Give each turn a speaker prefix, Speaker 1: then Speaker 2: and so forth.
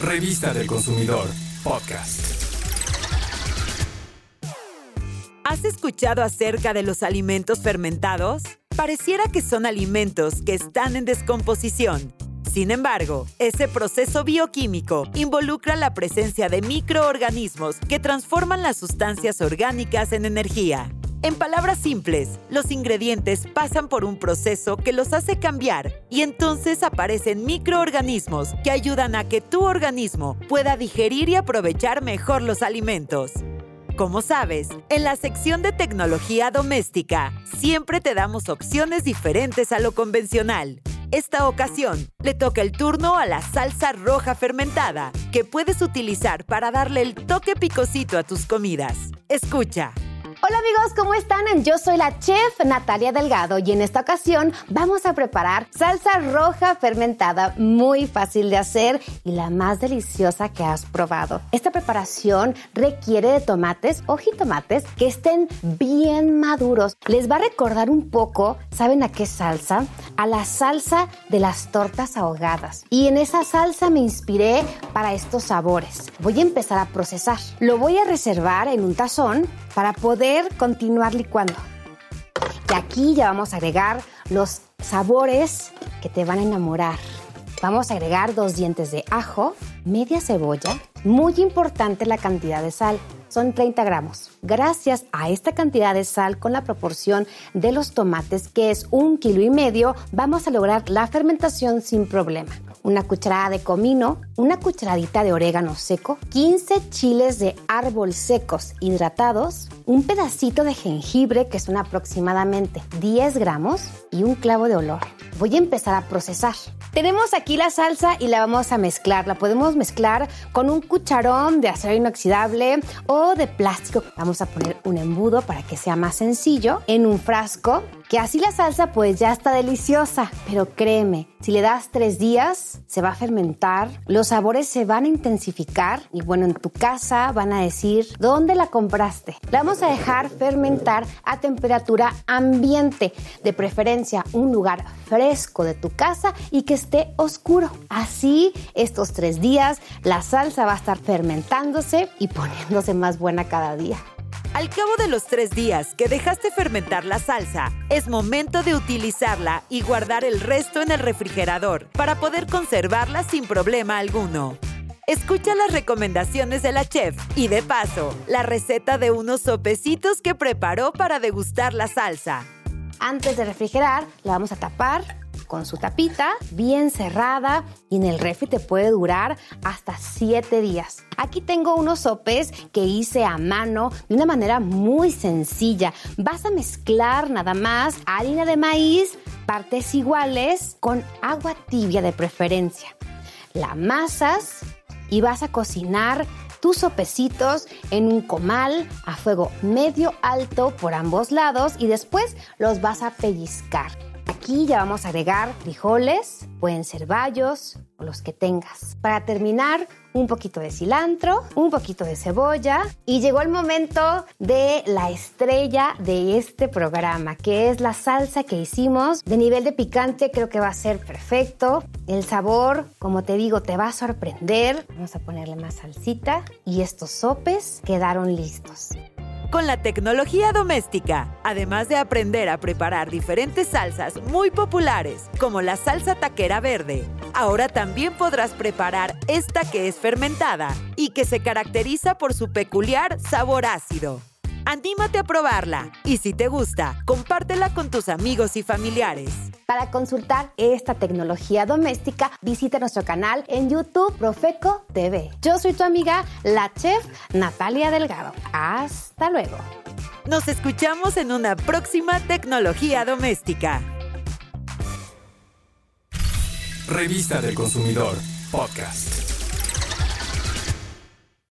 Speaker 1: Revista del Consumidor, podcast.
Speaker 2: ¿Has escuchado acerca de los alimentos fermentados? Pareciera que son alimentos que están en descomposición. Sin embargo, ese proceso bioquímico involucra la presencia de microorganismos que transforman las sustancias orgánicas en energía. En palabras simples, los ingredientes pasan por un proceso que los hace cambiar y entonces aparecen microorganismos que ayudan a que tu organismo pueda digerir y aprovechar mejor los alimentos. Como sabes, en la sección de tecnología doméstica siempre te damos opciones diferentes a lo convencional. Esta ocasión le toca el turno a la salsa roja fermentada, que puedes utilizar para darle el toque picosito a tus comidas. Escucha.
Speaker 3: Hola amigos, ¿cómo están? Yo soy la chef Natalia Delgado y en esta ocasión vamos a preparar salsa roja fermentada muy fácil de hacer y la más deliciosa que has probado. Esta preparación requiere de tomates o jitomates que estén bien maduros. Les va a recordar un poco, ¿saben a qué salsa? A la salsa de las tortas ahogadas. Y en esa salsa me inspiré para estos sabores. Voy a empezar a procesar. Lo voy a reservar en un tazón para poder continuar licuando. Y aquí ya vamos a agregar los sabores que te van a enamorar. Vamos a agregar dos dientes de ajo, media cebolla, muy importante la cantidad de sal, son 30 gramos. Gracias a esta cantidad de sal con la proporción de los tomates, que es un kilo y medio, vamos a lograr la fermentación sin problema una cucharada de comino, una cucharadita de orégano seco, 15 chiles de árbol secos hidratados, un pedacito de jengibre que son aproximadamente 10 gramos y un clavo de olor. Voy a empezar a procesar. Tenemos aquí la salsa y la vamos a mezclar. La podemos mezclar con un cucharón de acero inoxidable o de plástico. Vamos a poner un embudo para que sea más sencillo en un frasco que así la salsa pues ya está deliciosa, pero créeme, si le das tres días se va a fermentar, los sabores se van a intensificar y bueno, en tu casa van a decir dónde la compraste. La vamos a dejar fermentar a temperatura ambiente, de preferencia un lugar fresco de tu casa y que esté oscuro. Así estos tres días la salsa va a estar fermentándose y poniéndose más buena cada día.
Speaker 2: Al cabo de los tres días que dejaste fermentar la salsa, es momento de utilizarla y guardar el resto en el refrigerador para poder conservarla sin problema alguno. Escucha las recomendaciones de la chef y de paso, la receta de unos sopecitos que preparó para degustar la salsa.
Speaker 3: Antes de refrigerar, la vamos a tapar con su tapita bien cerrada y en el refri te puede durar hasta 7 días. Aquí tengo unos sopes que hice a mano de una manera muy sencilla. Vas a mezclar nada más harina de maíz, partes iguales, con agua tibia de preferencia. La amasas y vas a cocinar tus sopecitos en un comal a fuego medio alto por ambos lados y después los vas a pellizcar. Aquí ya vamos a agregar frijoles, pueden ser bayos o los que tengas. Para terminar, un poquito de cilantro, un poquito de cebolla y llegó el momento de la estrella de este programa, que es la salsa que hicimos. De nivel de picante creo que va a ser perfecto. El sabor, como te digo, te va a sorprender. Vamos a ponerle más salsita y estos sopes quedaron listos
Speaker 2: con la tecnología doméstica, además de aprender a preparar diferentes salsas muy populares, como la salsa taquera verde. Ahora también podrás preparar esta que es fermentada y que se caracteriza por su peculiar sabor ácido. Anímate a probarla y si te gusta, compártela con tus amigos y familiares.
Speaker 3: Para consultar esta tecnología doméstica, visita nuestro canal en YouTube Profeco TV. Yo soy tu amiga, la chef Natalia Delgado. Hasta luego.
Speaker 2: Nos escuchamos en una próxima tecnología doméstica.
Speaker 1: Revista del Consumidor, podcast.